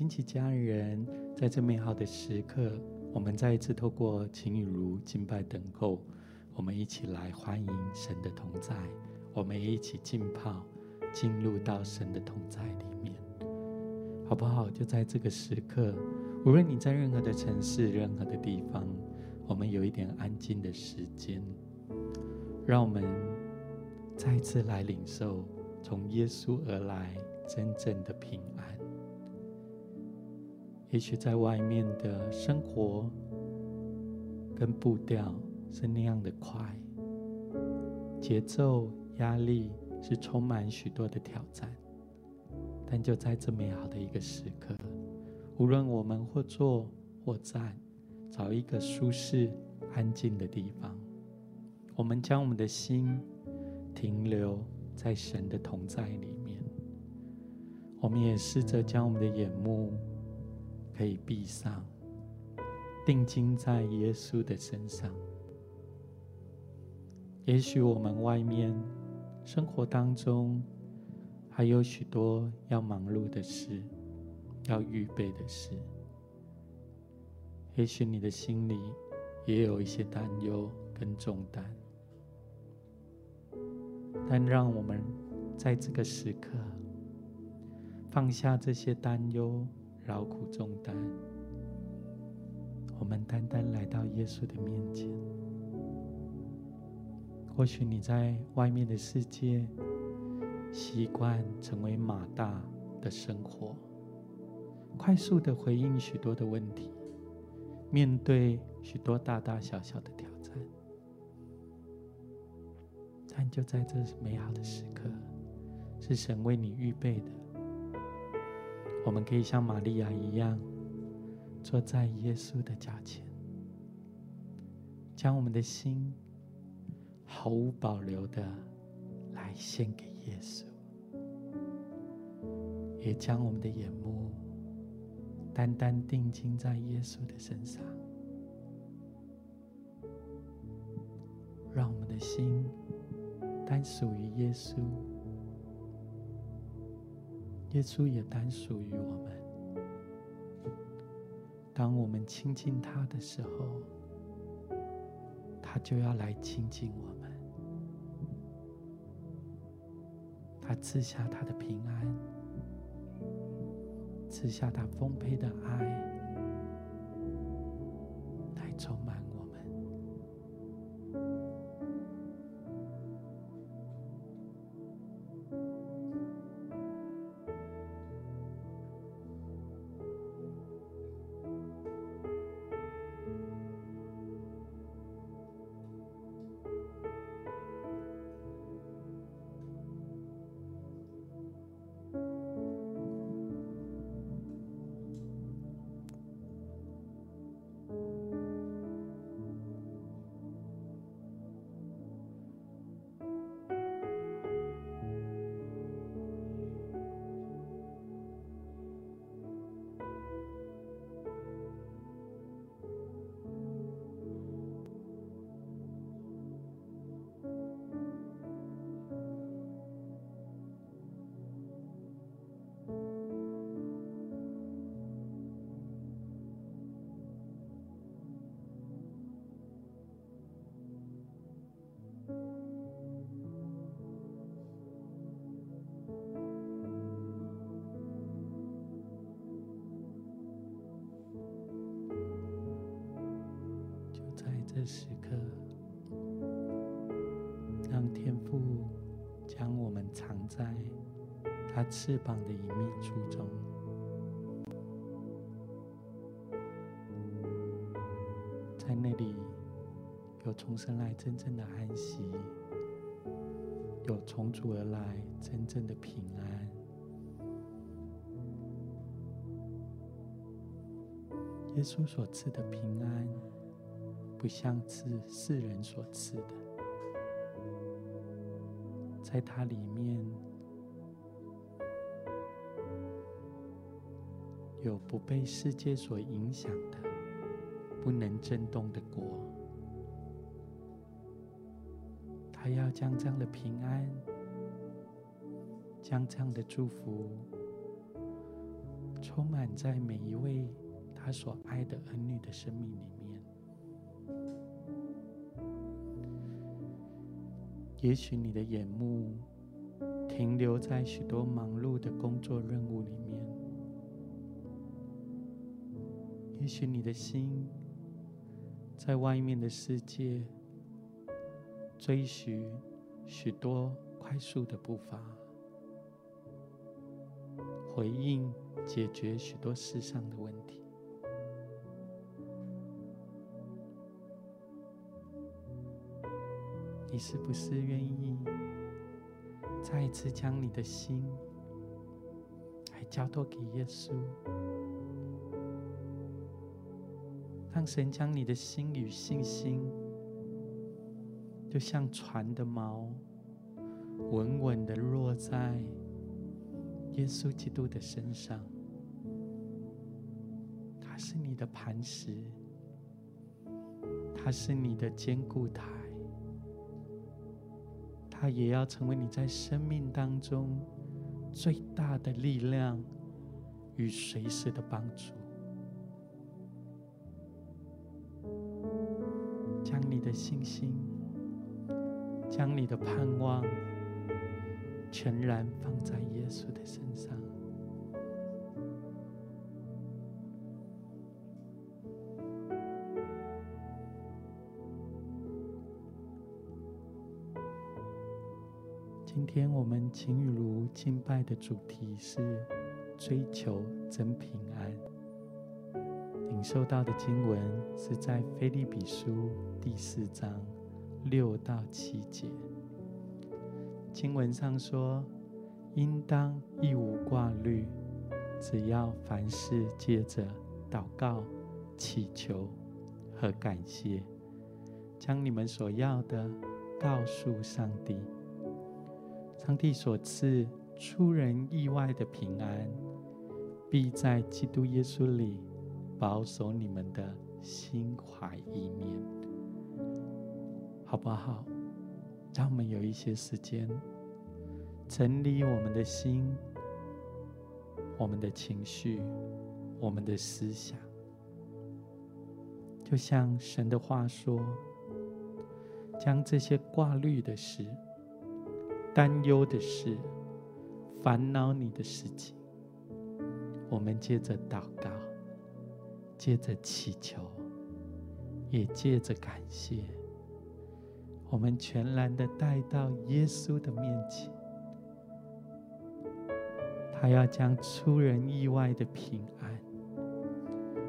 亲戚家人，在这美好的时刻，我们再一次透过晴雨如敬拜等候，我们一起来欢迎神的同在，我们也一起浸泡，进入到神的同在里面，好不好？就在这个时刻，无论你在任何的城市、任何的地方，我们有一点安静的时间，让我们再一次来领受从耶稣而来真正的。也许在外面的生活跟步调是那样的快，节奏、压力是充满许多的挑战，但就在这美好的一个时刻，无论我们或坐或站，找一个舒适、安静的地方，我们将我们的心停留在神的同在里面。我们也试着将我们的眼目。可以闭上，定睛在耶稣的身上。也许我们外面生活当中还有许多要忙碌的事，要预备的事。也许你的心里也有一些担忧跟重担，但让我们在这个时刻放下这些担忧。劳苦重担，我们单单来到耶稣的面前。或许你在外面的世界习惯成为马大的生活，快速的回应许多的问题，面对许多大大小小的挑战。但就在这美好的时刻，是神为你预备的。我们可以像玛利亚一样，坐在耶稣的脚前，将我们的心毫无保留的来献给耶稣，也将我们的眼目单单定睛在耶稣的身上，让我们的心单属于耶稣。耶稣也单属于我们。当我们亲近他的时候，他就要来亲近我们。他赐下他的平安，赐下他丰沛的爱，这时刻，让天父将我们藏在他翅膀的隐秘处中，在那里有重生来真正的安息，有从主而来真正的平安。耶稣所赐的平安。不像是世人所赐的，在它里面有不被世界所影响的、不能震动的国。他要将这样的平安、将这样的祝福充满在每一位他所爱的儿女的生命里。也许你的眼目停留在许多忙碌的工作任务里面，也许你的心在外面的世界追寻许多快速的步伐。回应解决许多世上的问题，是不是愿意再一次将你的心来交托给耶稣，让神将你的心与信心，就像船的锚，稳稳的落在。耶稣基督的身上，他是你的磐石，他是你的坚固台，他也要成为你在生命当中最大的力量与随时的帮助。将你的信心，将你的盼望。全然放在耶稣的身上。今天我们晴雨如敬拜的主题是追求真平安。领受到的经文是在腓立比书第四章六到七节。经文上说：“应当一无挂虑，只要凡事借着祷告、祈求和感谢，将你们所要的告诉上帝。上帝所赐出人意外的平安，必在基督耶稣里保守你们的心怀意念，好不好？”让我们有一些时间整理我们的心、我们的情绪、我们的思想，就像神的话说：“将这些挂虑的事、担忧的事、烦恼你的事情，我们接着祷告，接着祈求，也借着感谢。”我们全然的带到耶稣的面前，他要将出人意外的平安，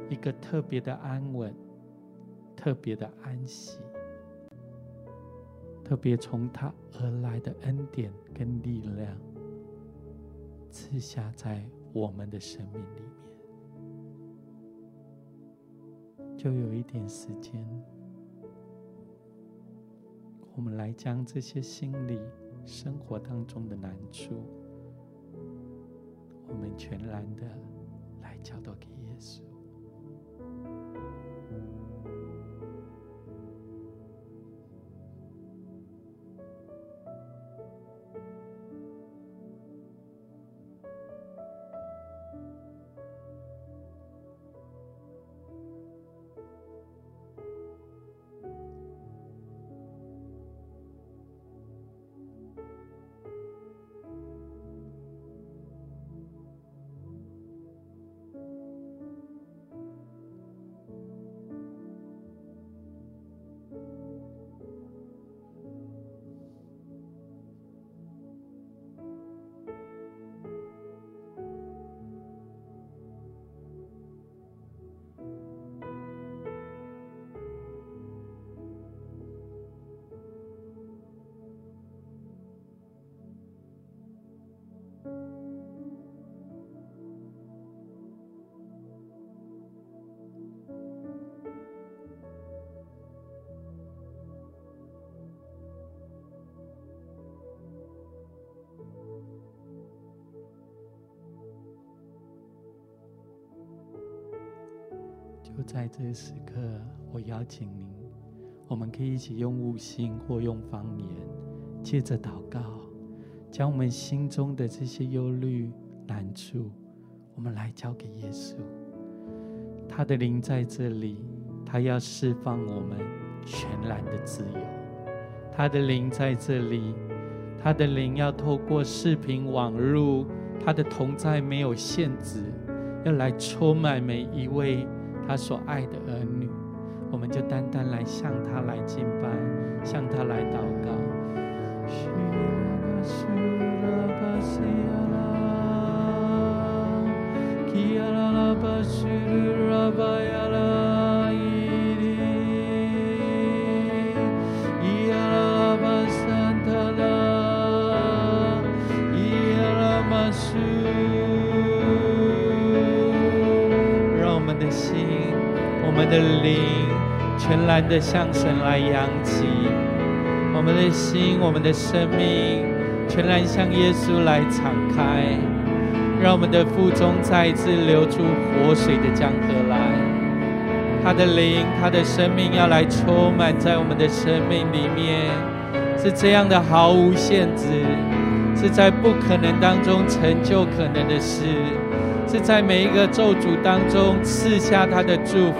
一个特别的安稳，特别的安息，特别从他而来的恩典跟力量，赐下在我们的生命里面，就有一点时间。我们来将这些心里生活当中的难处，我们全然的来交托给耶稣。在这个时刻，我邀请您，我们可以一起用悟性或用方言，借着祷告，将我们心中的这些忧虑、难处，我们来交给耶稣。他的灵在这里，他要释放我们全然的自由。他的灵在这里，他的灵要透过视频网络，他的同在没有限制，要来充满每一位他所爱的儿女。我们就单单来向他来敬拜，向然的向神来扬起，我们的心，我们的生命，全然向耶稣来敞开，让我们的腹中再一次流出活水的江河来。他的灵，他的生命要来充满在我们的生命里面，是这样的毫无限制，是在不可能当中成就可能的事，是在每一个咒诅当中赐下他的祝福。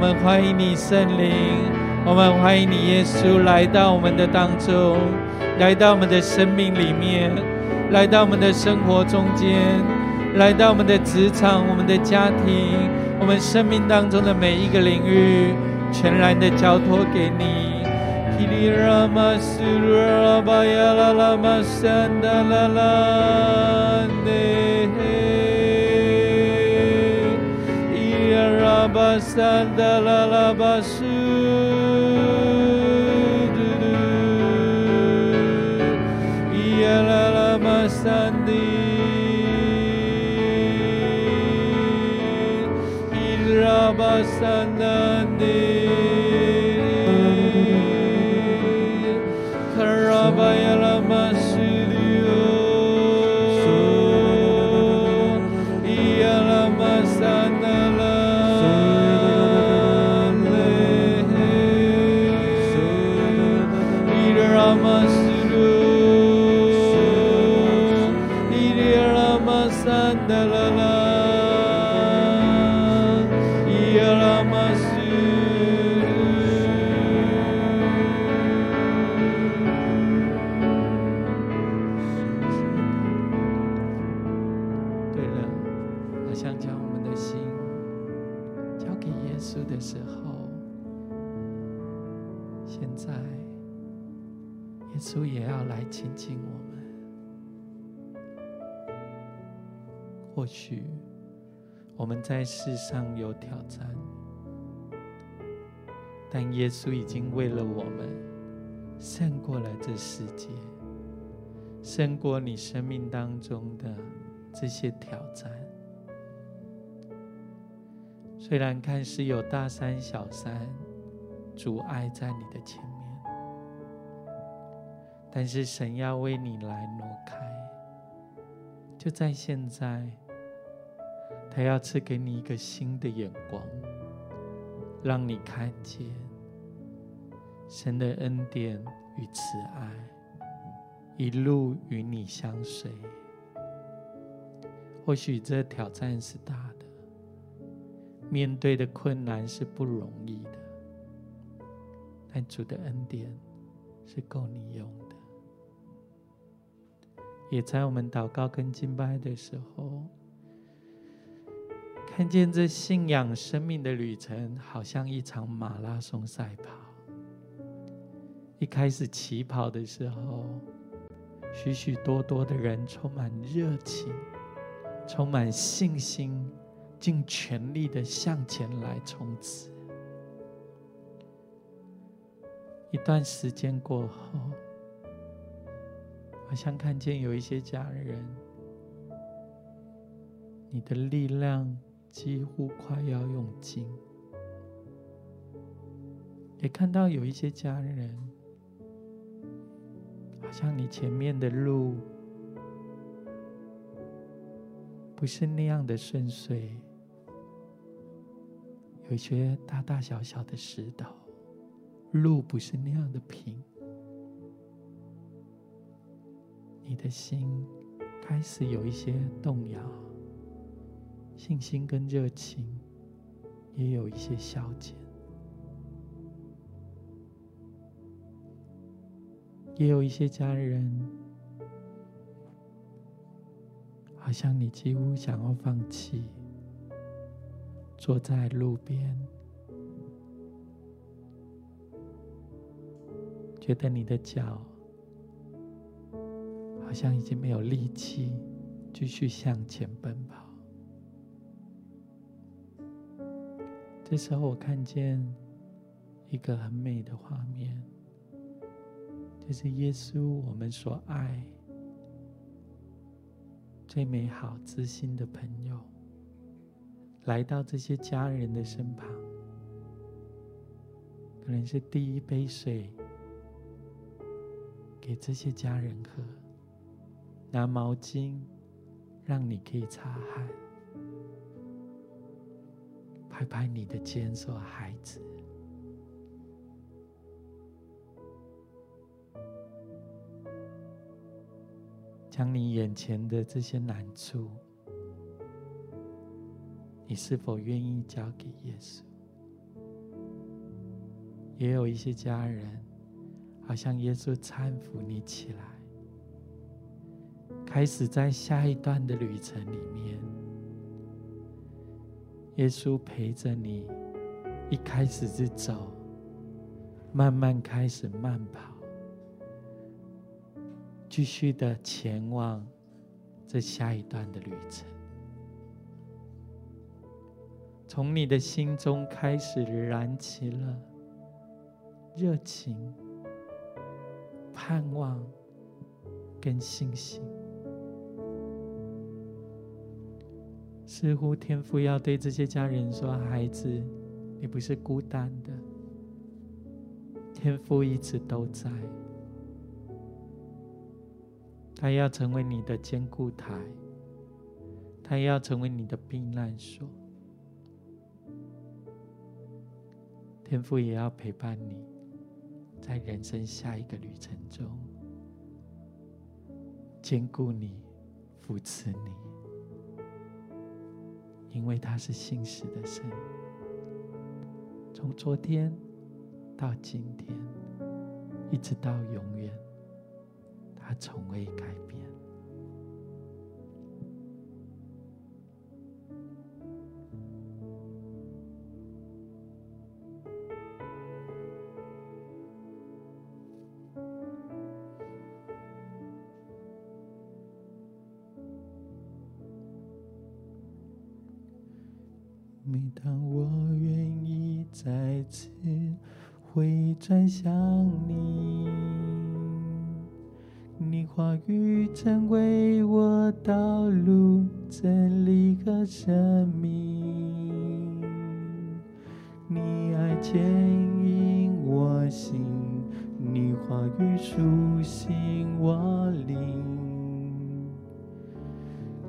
我们欢迎你，圣灵！我们欢迎你，耶稣，来到我们的当中，来到我们的生命里面，来到我们的生活中间，来到我们的职场、我们的家庭、我们生命当中的每一个领域，全然的交托给你。山达拉拉巴苏嘟在世上有挑战，但耶稣已经为了我们胜过了这世界，胜过你生命当中的这些挑战。虽然看似有大山小山阻碍在你的前面，但是神要为你来挪开，就在现在。他要赐给你一个新的眼光，让你看见神的恩典与慈爱，一路与你相随。或许这挑战是大的，面对的困难是不容易的，但主的恩典是够你用的。也在我们祷告跟敬拜的时候。看见这信仰生命的旅程，好像一场马拉松赛跑。一开始起跑的时候，许许多多的人充满热情，充满信心，尽全力的向前来冲刺。一段时间过后，好像看见有一些家人，你的力量几乎快要用尽；也看到有一些家人，好像你前面的路不是那样的顺遂，有一些大大小小的石头。路不是那样的平，你的心开始有一些动摇，信心跟热情也有一些消减，也有一些家人，好像你几乎想要放弃，坐在路边。觉得你的脚好像已经没有力气继续向前奔跑。这时候，我看见一个很美的画面，就是耶稣，我们所爱、最美好、知心的朋友，来到这些家人的身旁，可能是第一杯水。给这些家人喝，拿毛巾让你可以擦汗，拍拍你的肩说：“孩子，将你眼前的这些难处，你是否愿意交给耶稣？”也有一些家人。好像耶稣搀扶你起来，开始在下一段的旅程里面，耶稣陪着你，一开始是走，慢慢开始慢跑，继续的前往这下一段的旅程，从你的心中开始燃起了热情。盼望跟信心，似乎天父要对这些家人说：“孩子，你不是孤单的，天父一直都在，他要成为你的坚固台，他要成为你的避难所，天父也要陪伴你。”在人生下一个旅程中，坚固你，扶持你，因为他是信实的神。从昨天到今天，一直到永远，他从未改变。回转向你，你话语成为我道路真理和生命，你爱牵引我心，你话语苏醒我灵。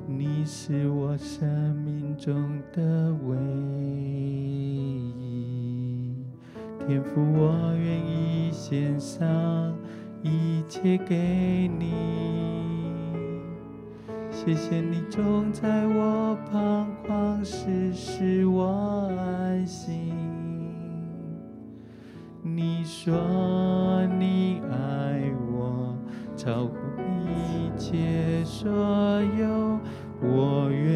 你是我生命中的唯一，天父，我献上一切给你。谢谢你总在我彷徨时使我安心。你说你爱我，超乎一切所有。我愿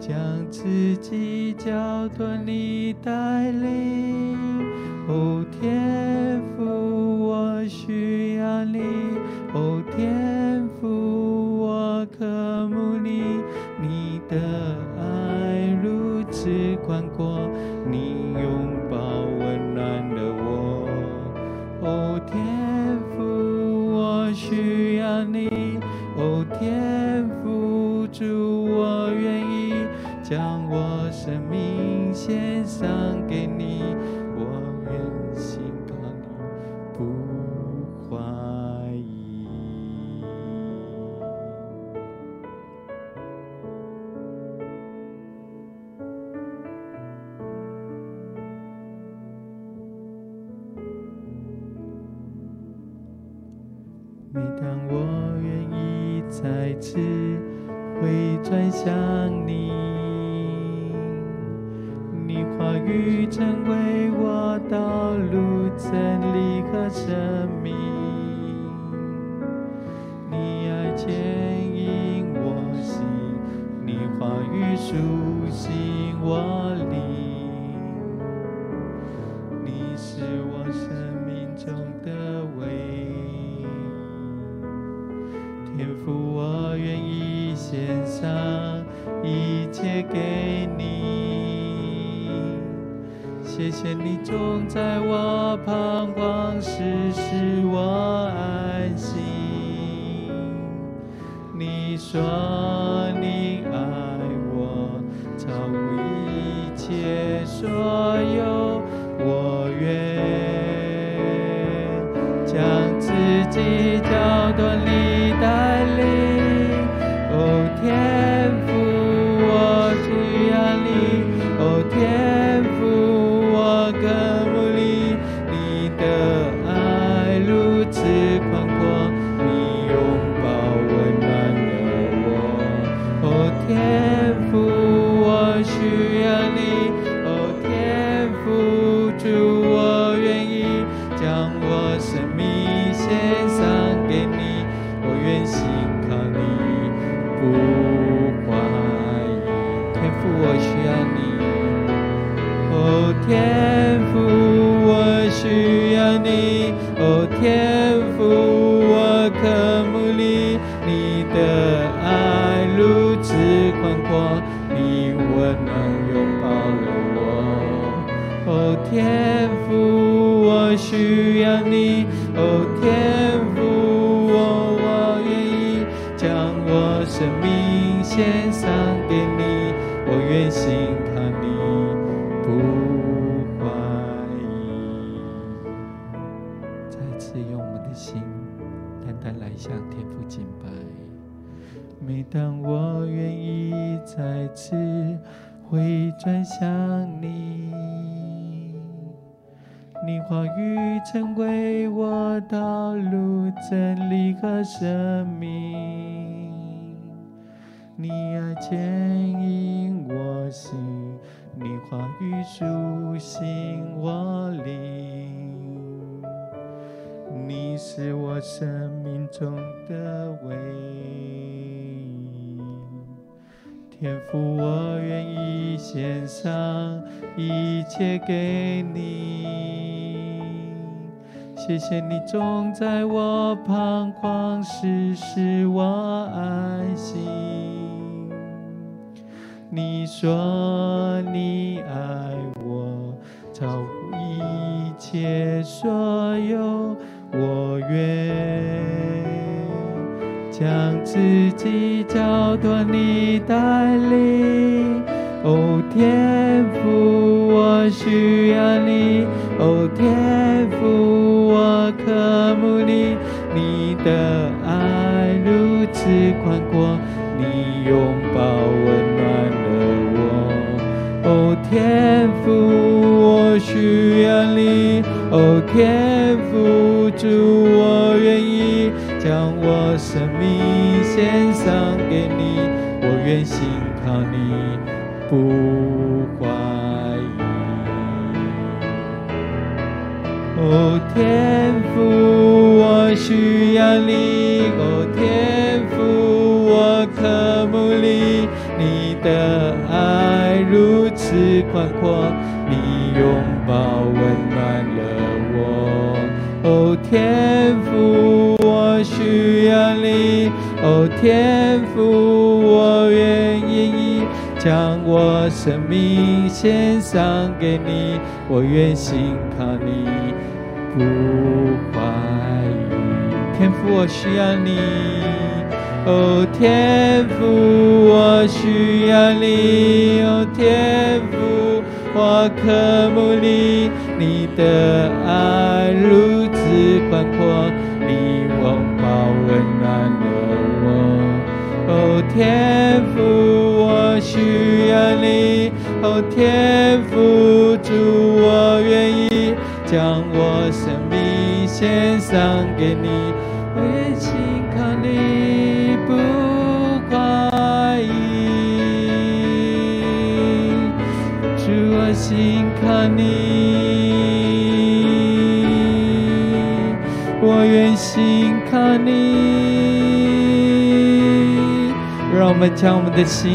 将自己交托你带领。天父，我需要你。哦，天父，我渴慕你。你的爱如此宽阔，你说你爱我，超乎一切所有，我愿将自己交需要你，哦，天赋我，我愿意将我生命献上给你，我愿心靠你，不怀疑。再次用我们的心，单单来向天父敬拜。每当我愿意再次回转向。话语成为我道路真理和生命，你爱牵引我行，你话语舒心我灵，你是我生命中的唯一天赋，我愿意献上一切给你。谢谢你总在我彷徨时使我安心。你说你爱我，超乎一切所有，我愿将自己交托你带领。哦，天父，我需要你。哦，天父。我渴慕你，的爱如此宽阔，你拥抱温暖了我。哦，天父，我需要你。哦，天父，主，我愿意将我生命献上给你，我愿信靠你，不怀疑。哦，天父，我需要你。哦，天父，我渴慕你，你的爱如。此宽阔，你拥抱温暖了我。哦，天父，我需要你。哦，天父，我愿意将我生命献上给你。我愿心靠你，不怀疑。天父，我需要你。哦，天父，我需要你。哦，天父，我渴慕你。你的爱如此宽阔，你拥抱温暖了我。哦，天父，我需要你。哦，天父，主，我愿意将我生命献上给你。我愿心靠你。不怀疑，只我心靠你，我愿心靠你。让我们将我们的心，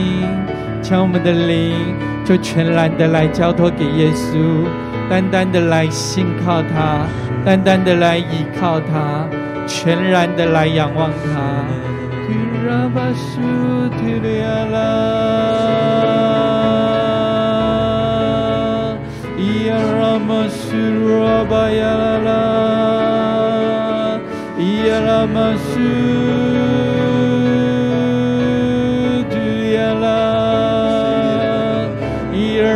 将我们的灵，就全然的来交托给耶稣，单单的来信靠他，单单的来依靠他，全然的来仰望他。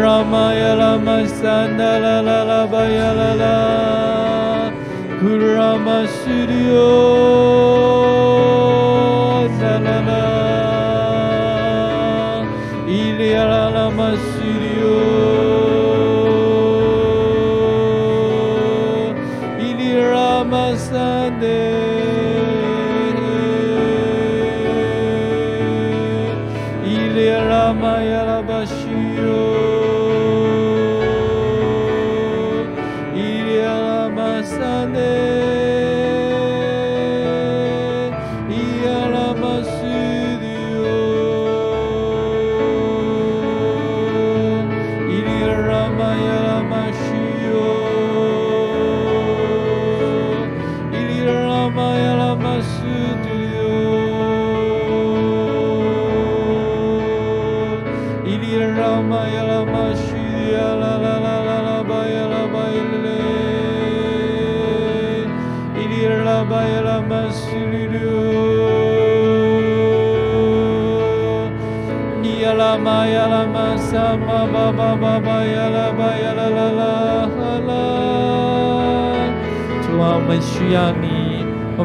Ramaya la la, Lala Bayala Kurama Studio.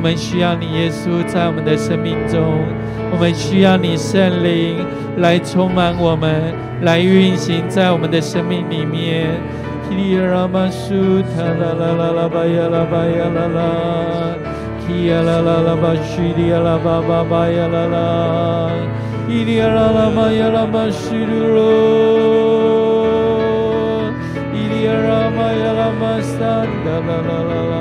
我们需要你，耶稣在我们的生命中，我们需要你圣灵来充满我们，来运行在我们的生命里面。呀啦啦啦嘛呀啦巴西噜，呀啦啦嘛呀啦巴桑啦啦啦啦啦巴呀啦巴呀的啦啦啦啦，呀啦嘛巴巴巴巴巴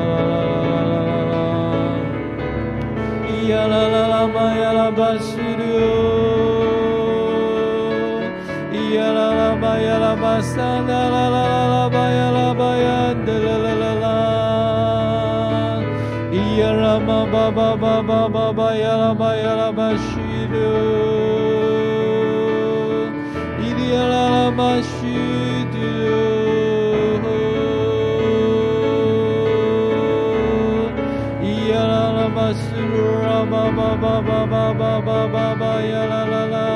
ba ba ba ba ba ba yala ba yala ba sh. Ba ba ba ba ba ba ba ya la la la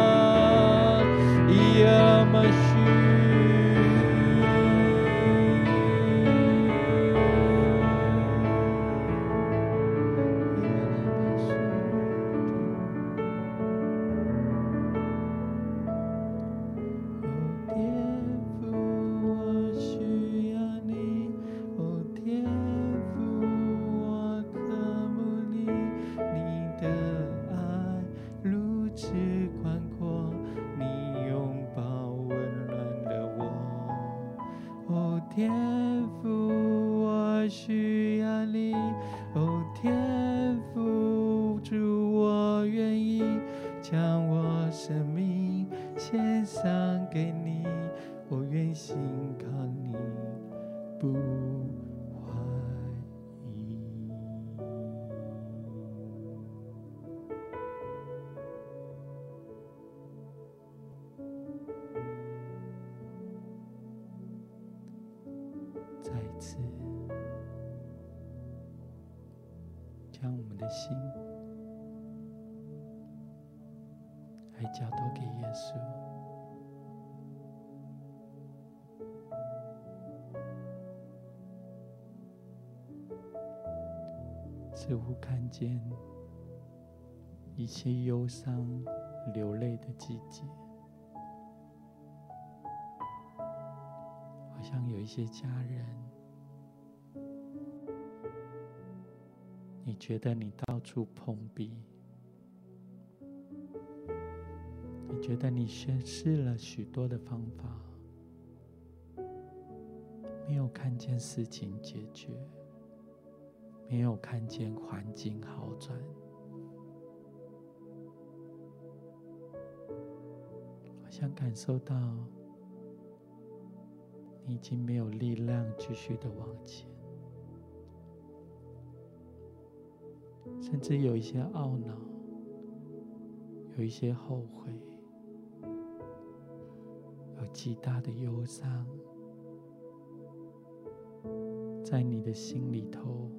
ya mashi 似乎看见一切忧伤、流泪的季节。好像有一些家人，你觉得你到处碰壁，你觉得你学试了许多的方法，没有看见事情解决，没有看见环境好转，好像感受到。你已经没有力量继续的往前，甚至有一些懊恼，有一些后悔，有极大的忧伤，在你的心里头。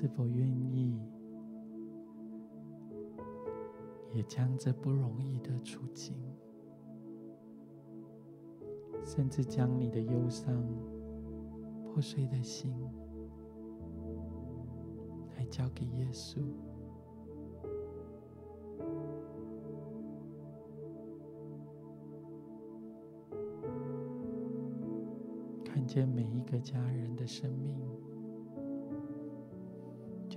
是否愿意，也将这不容易的处境，甚至将你的忧伤、破碎的心，来交给耶稣，看见每一个家人的生命。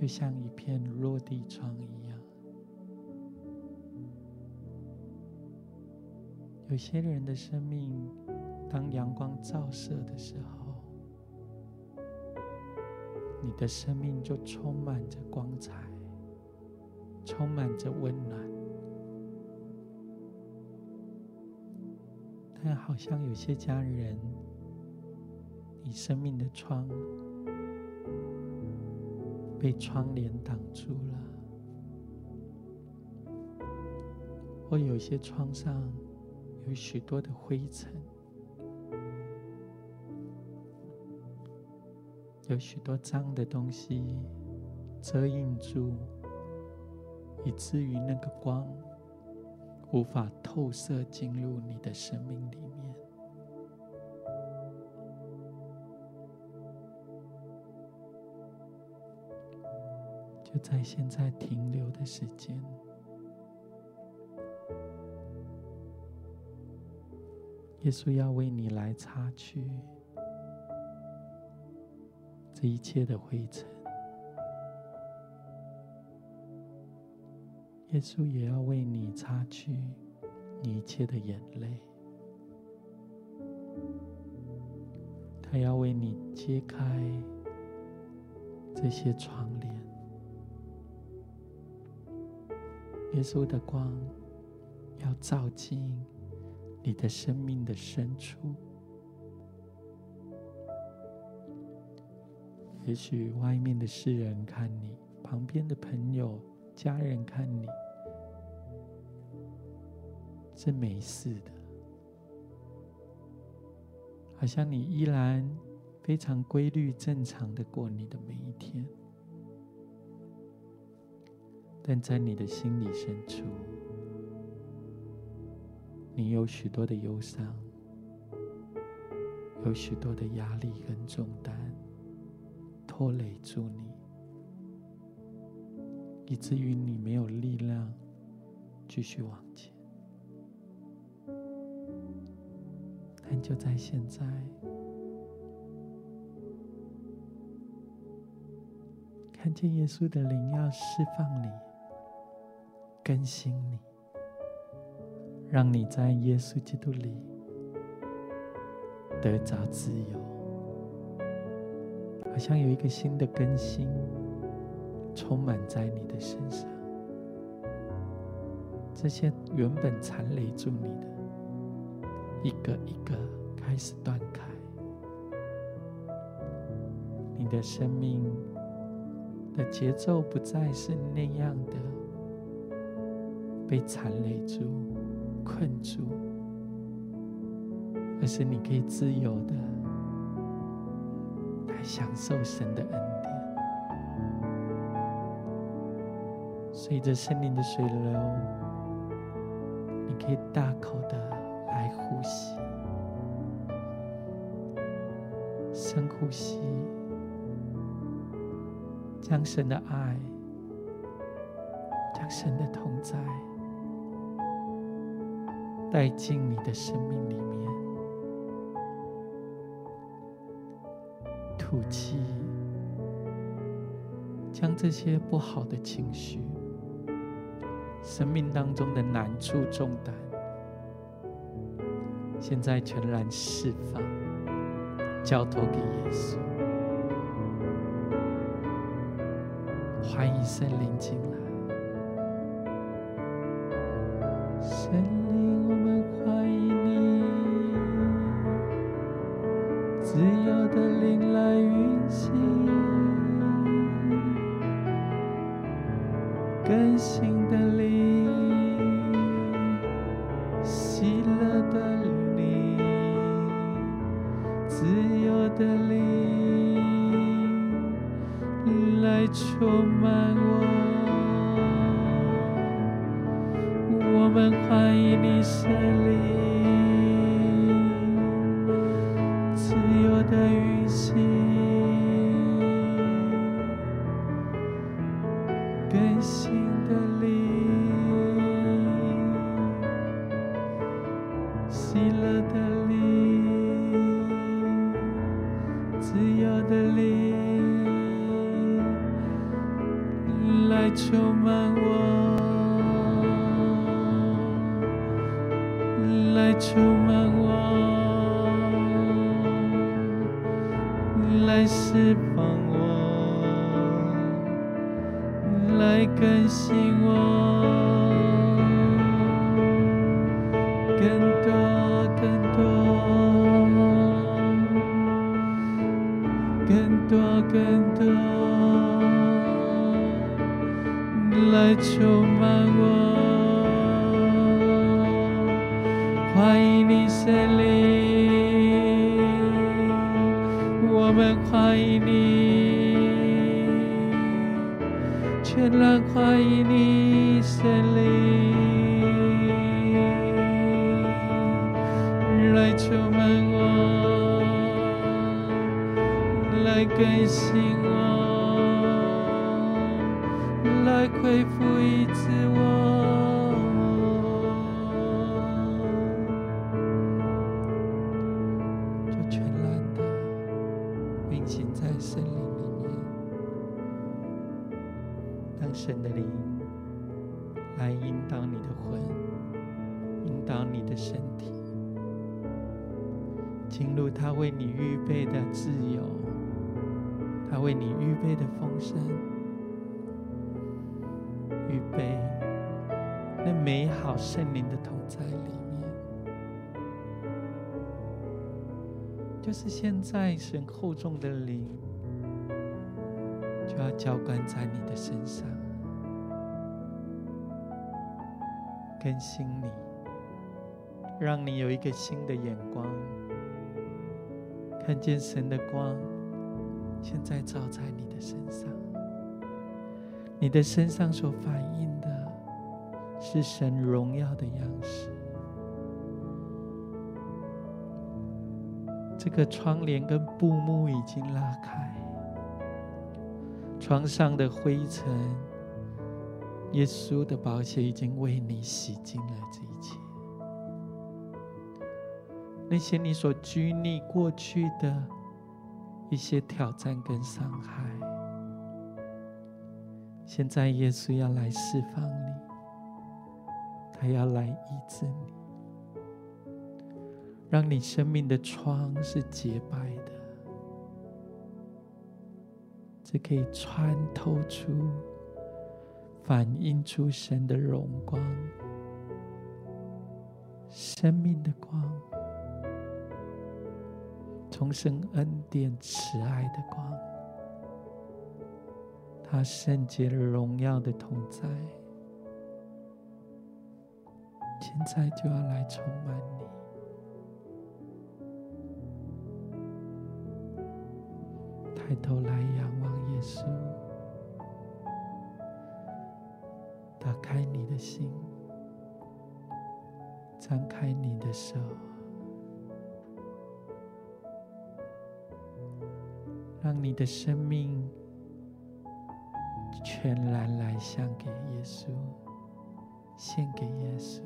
就像一片落地窗一样，有些人的生命，当阳光照射的时候，你的生命就充满着光彩，充满着温暖。但好像有些家人，你生命的窗。被窗帘挡住了，或有些窗上有许多的灰尘，有许多脏的东西遮荫住，以至于那个光无法透射进入你的生命里。就在现在停留的时间，耶稣要为你来擦去这一切的灰尘，耶稣也要为你擦去你一切的眼泪，他要为你揭开这些窗帘。耶稣的光要照进你的生命的深处。也许外面的世人看你，旁边的朋友、家人看你是没事的，好像你依然非常规律、正常的过你的每一天。但在你的心里深处，你有许多的忧伤，有许多的压力跟重担拖累住你，以至于你没有力量继续往前。但就在现在，看见耶稣的灵要释放你。更新你，让你在耶稣基督里得着自由，好像有一个新的更新充满在你的身上。这些原本缠累住你的，一个一个开始断开。你的生命的节奏不再是那样的。被缠累住、困住，而是你可以自由的来享受神的恩典。随着森林的水流，你可以大口的来呼吸，深呼吸，将神的爱。将神的同在带进你的生命里面，吐气，将这些不好的情绪、生命当中的难处、重担，现在全然释放，交托给耶稣。欢迎圣灵进来。自由的灵来充满我。我们欢迎你，神灵。的灵来引导你的魂，引导你的身体，进入他为你预备的自由，他为你预备的丰盛。预备那美好圣灵的同在里面，就是现在神厚重的灵。就要浇灌在你的身上。更新你，让你有一个新的眼光，看见神的光，现在照在你的身上，你的身上所反映的是神荣耀的样式。这个窗帘跟布幕已经拉开，床上的灰尘，耶稣的宝血已经为你洗净了这一切。那些你所拘泥过去的一些挑战跟伤害，现在耶稣要来释放你，他要来医治你。让你生命的窗是洁白的，这可以穿透出、反映出神的荣光，生命的光，重生恩典慈爱的光，他圣洁荣耀的同在，现在就要来充满你。抬头来仰望耶稣，打开你的心，张开你的手，让你的生命全然来向给耶稣，献给耶稣，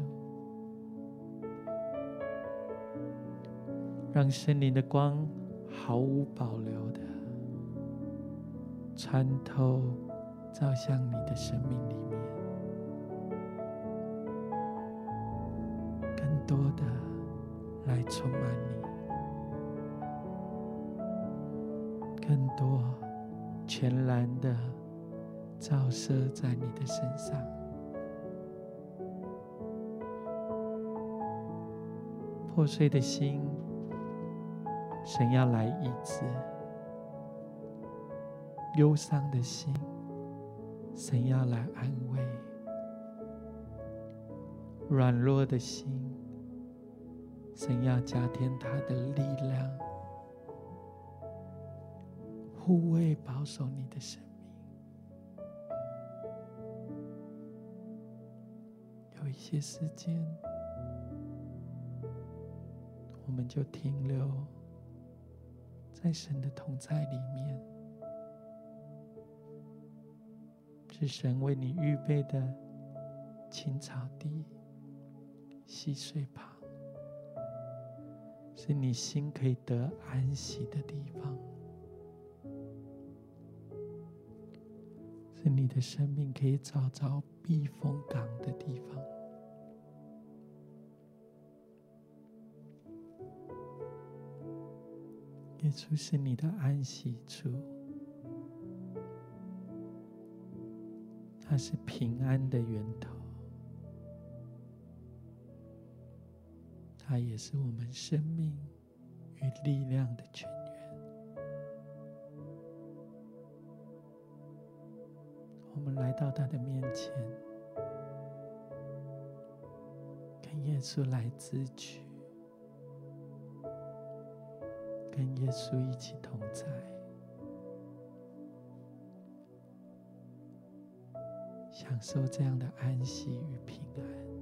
让圣灵的光毫无保留的。穿透，照向你的生命里面，多的来充满你，更多全然的照射在你的身上，破碎的心，神要来医治。忧伤的心，神要来安慰；软弱的心，神要加添他的力量，护卫保守你的生命。有一些时间，我们就停留在神的同在里面。是神为你预备的青草地、溪水旁，是你心可以得安息的地方，是你的生命可以找着避风港的地方。耶稣是你的安息处。它是平安的源头，它也是我们生命与力量的泉源。我们来到他的面前，跟耶稣来支取，跟耶稣一起同在。享受这样的安息与平安。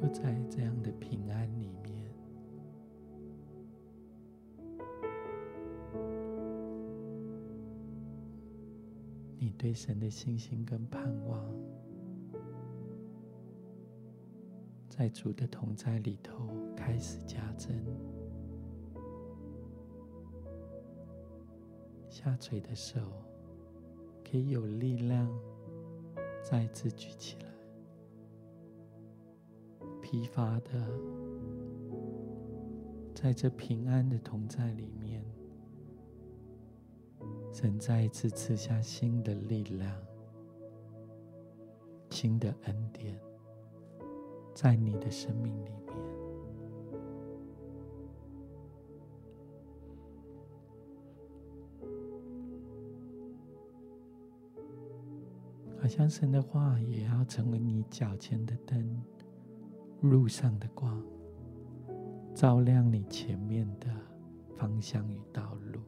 就在这样的平安里面，你对神的信心跟盼望，在主的同在里头开始加增。下垂的手可以有力量再次举起来。疲乏的，在这平安的同在里面，神再一次赐下新的力量、新的恩典，在你的生命里面，好像神的话也要成为你脚前的灯。路上的光，照亮你前面的方向与道路。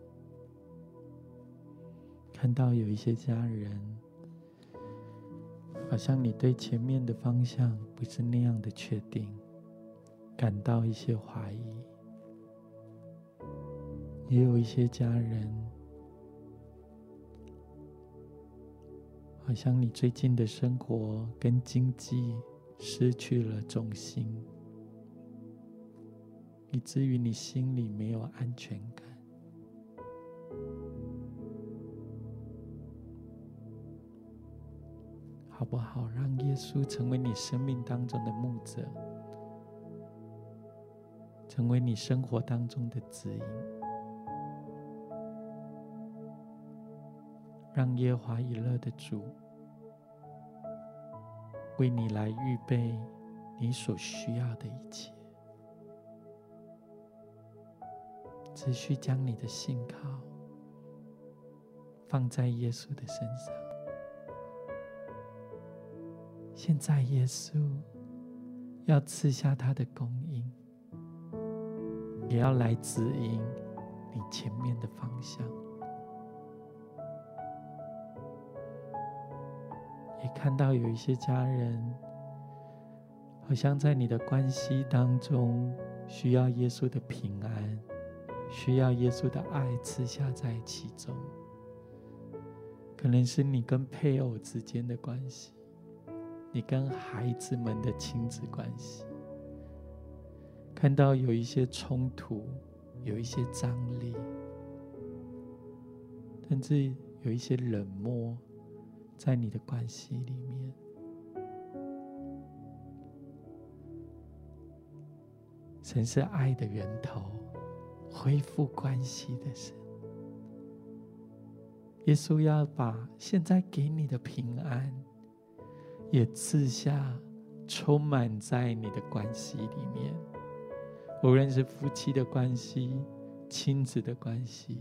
看到有一些家人，好像你对前面的方向不是那样的确定，感到一些怀疑。也有一些家人，好像你最近的生活跟经济。失去了重心，以至于你心里没有安全感，好不好？让耶稣成为你生命当中的牧者，成为你生活当中的指引，让耶华以勒的主。为你来预备你所需要的一切，只需将你的信靠放在耶稣的身上。现在，耶稣要赐下他的供应，也要来指引你前面的方向。也看到有一些家人，好像在你的关系当中，需要耶稣的平安，需要耶稣的爱赐下在其中。可能是你跟配偶之间的关系，你跟孩子们的亲子关系，看到有一些冲突，有一些张力，甚至有一些冷漠。在你的关系里面，神是爱的源头，恢复关系的神。耶稣要把现在给你的平安，也赐下，充满在你的关系里面。无论是夫妻的关系、亲子的关系，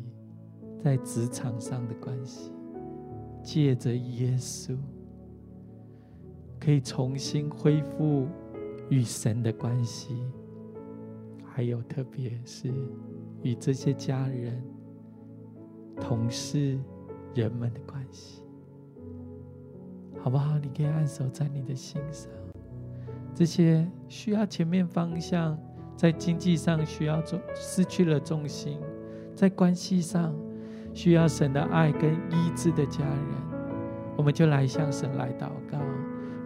在职场上的关系。借着耶稣，可以重新恢复与神的关系，还有特别是与这些家人、同事、人们的关系，好不好？你可以按手在你的心上。这些需要前面方向，在经济上需要重失去了重心，在关系上。需要神的爱跟医治的家人，我们就来向神来祷告，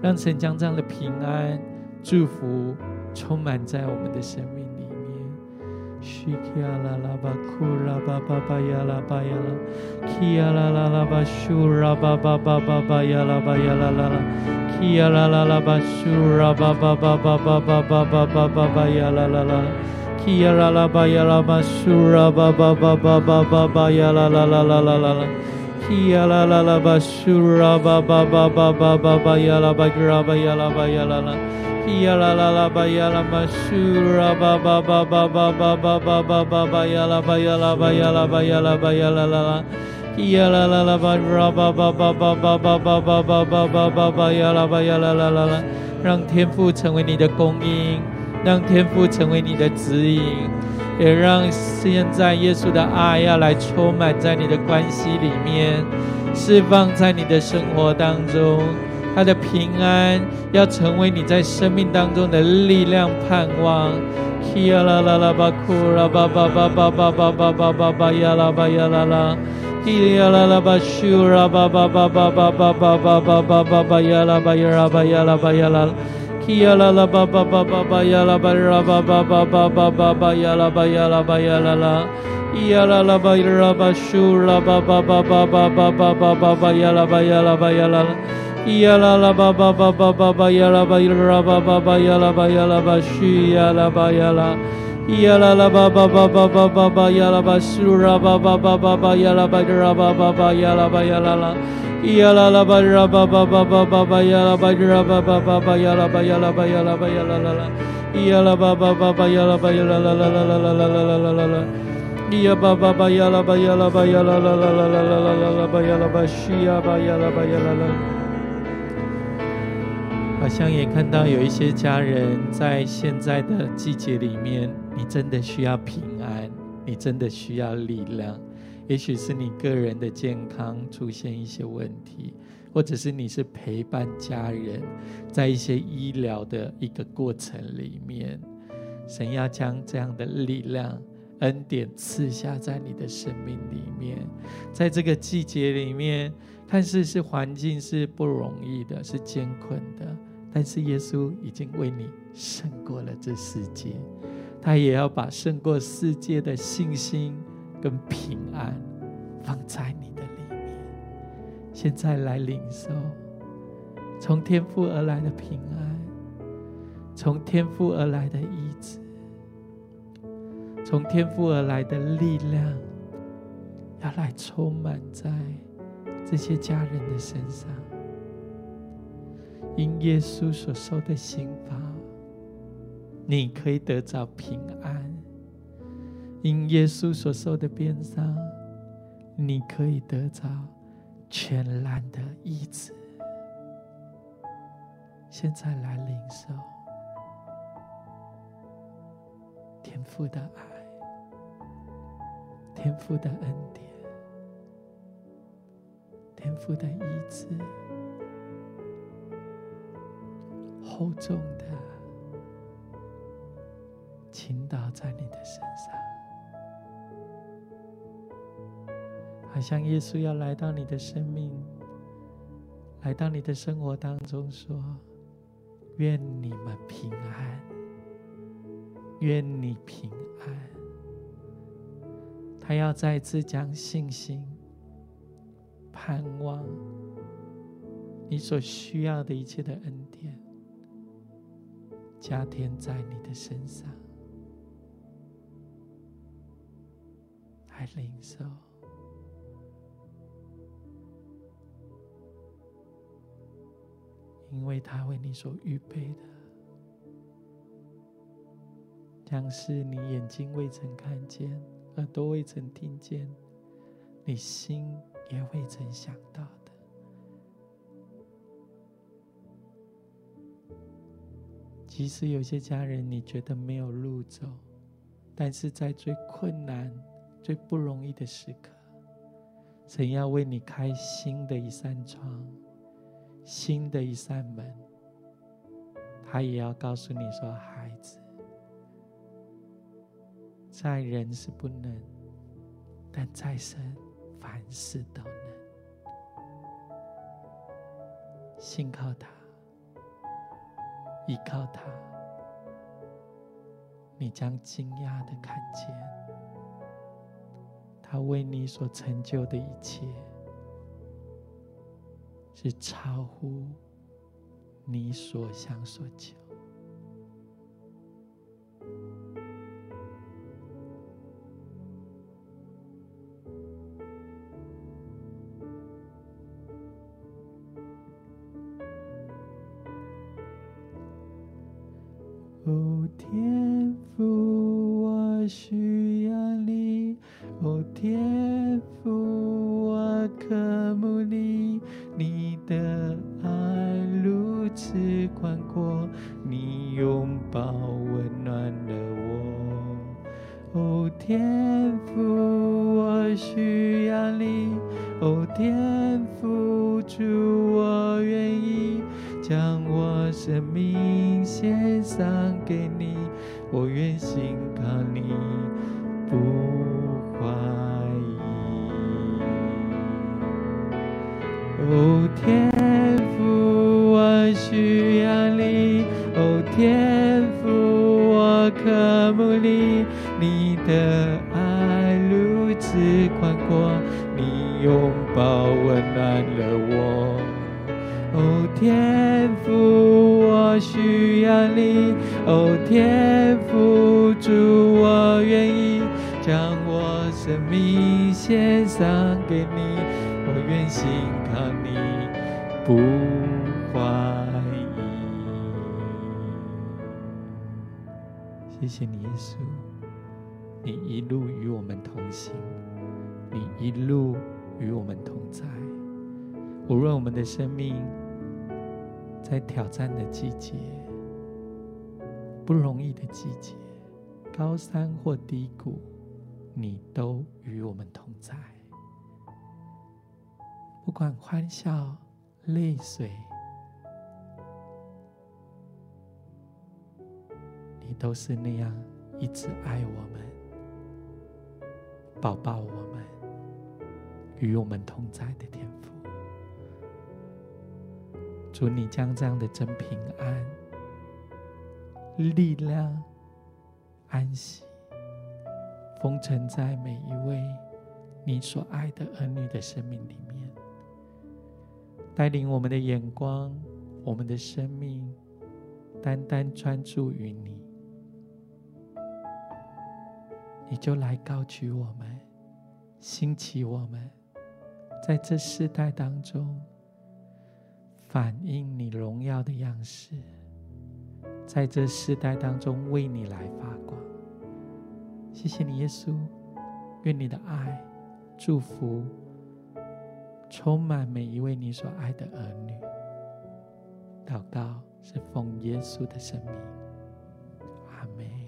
让神将这样的平安、祝福充满在我们的生命里面。呀啦啦吧呀啦吧苏啦吧吧吧吧吧吧吧呀啦啦啦啦啦啦啦，呀啦啦啦吧苏啦吧吧吧吧吧吧吧呀啦吧格啦吧呀啦吧呀啦啦，呀啦啦啦吧呀啦吧苏啦吧吧吧吧吧吧吧吧吧吧吧呀啦吧呀啦吧呀啦吧呀啦吧呀啦啦啦，呀啦啦啦吧啦吧吧吧吧吧吧吧吧吧吧吧吧吧呀啦吧呀啦啦啦啦，让天赋成为你的供应。让天父成为你的指引，也让现在耶稣的爱要来充满在你的关系里面，释放在你的生活当中，他的平安要成为你在生命当中的力量盼望。呀啦啦啦巴库啦巴巴巴巴巴巴巴巴巴巴呀啦巴呀啦啦，呀啦啦巴修啦巴巴巴巴巴巴巴巴巴巴巴巴呀啦巴呀啦巴呀啦巴呀啦，呀啦啦巴巴巴巴巴呀啦巴啦巴巴巴巴巴巴巴呀啦巴呀啦巴呀啦啦，呀啦啦巴呀啦巴修啦巴巴巴巴巴巴巴巴巴巴呀啦巴呀啦巴呀啦。呀啦啦吧吧吧吧吧吧呀啦吧呀啦吧吧吧呀啦吧呀啦吧须呀啦吧呀啦，呀啦啦吧吧吧吧吧吧吧呀啦吧苏啦吧吧吧吧吧呀啦啦吧呀啦啦，呀啦啦吧呀吧吧吧吧吧吧呀啦吧呀吧吧吧吧呀啦吧呀啦吧呀啦吧呀啦啦啦，呀啦吧吧吧吧呀啦吧呀啦啦啦啦啦啦啦啦啦啦啦，呀吧吧吧呀啦吧呀啦吧呀啦啦啦啦啦啦啦啦吧呀啦吧须呀吧呀啦吧呀啦啦。好像也看到有一些家人在现在的季节里面，你真的需要平安，你真的需要力量。也许是你个人的健康出现一些问题，或者是你是陪伴家人在一些医疗的一个过程里面，神要将这样的力量、恩典赐下在你的生命里面。在这个季节里面，看似是环境是不容易的，是艰困的。但是耶稣已经为你胜过了这世界，他也要把胜过世界的信心跟平安放在你的里面。现在来领受从天父而来的平安，从天父而来的医治，从天父而来的力量，要来充满在这些家人的身上。因耶稣所受的刑罚，你可以得着平安；因耶稣所受的鞭伤，你可以得着全然的医治。现在来领受天父的爱，天父的恩典，天父的医治。厚重的倾倒在你的身上，好像耶稣要来到你的生命，来到你的生活当中，说：“愿你们平安，愿你平安。”他要再次将信心、盼望，你所需要的一切的恩典。加添在你的身上，来领受，因为他为你所预备的，将是你眼睛未曾看见，耳朵未曾听见，你心也未曾想到的。即使有些家人你觉得没有路走，但是在最困难、最不容易的时刻，神要为你开新的一扇窗、新的一扇门，他也要告诉你说：“孩子，在人是不能，但在神凡事都能。信靠他。”依靠他，你将惊讶的看见，他为你所成就的一切，是超乎你所想所求。哦，天宽阔，你拥抱温暖了我。哦，天父，我需要你。哦，天天父，主，我愿意将我生命献上给你，我愿心靠你，不怀疑。谢谢你，耶稣，你一路与我们同行，你一路与我们同在。无论我们的生命在挑战的季节、不容易的季节、高山或低谷，你都与我们同在。不管欢笑、泪水，你都是那样一直爱我们、抱抱我们、与我们同在的天父。主，你将这样的真平安、力量、安息，封存在每一位你所爱的儿女的生命里面，带领我们的眼光、我们的生命，单单专注于你，你就来高举我们，兴起我们，在这世代当中。反映你荣耀的样式，在这世代当中为你来发光。谢谢你，耶稣，愿你的爱、祝福充满每一位你所爱的儿女。祷告是奉耶稣的生命，阿门。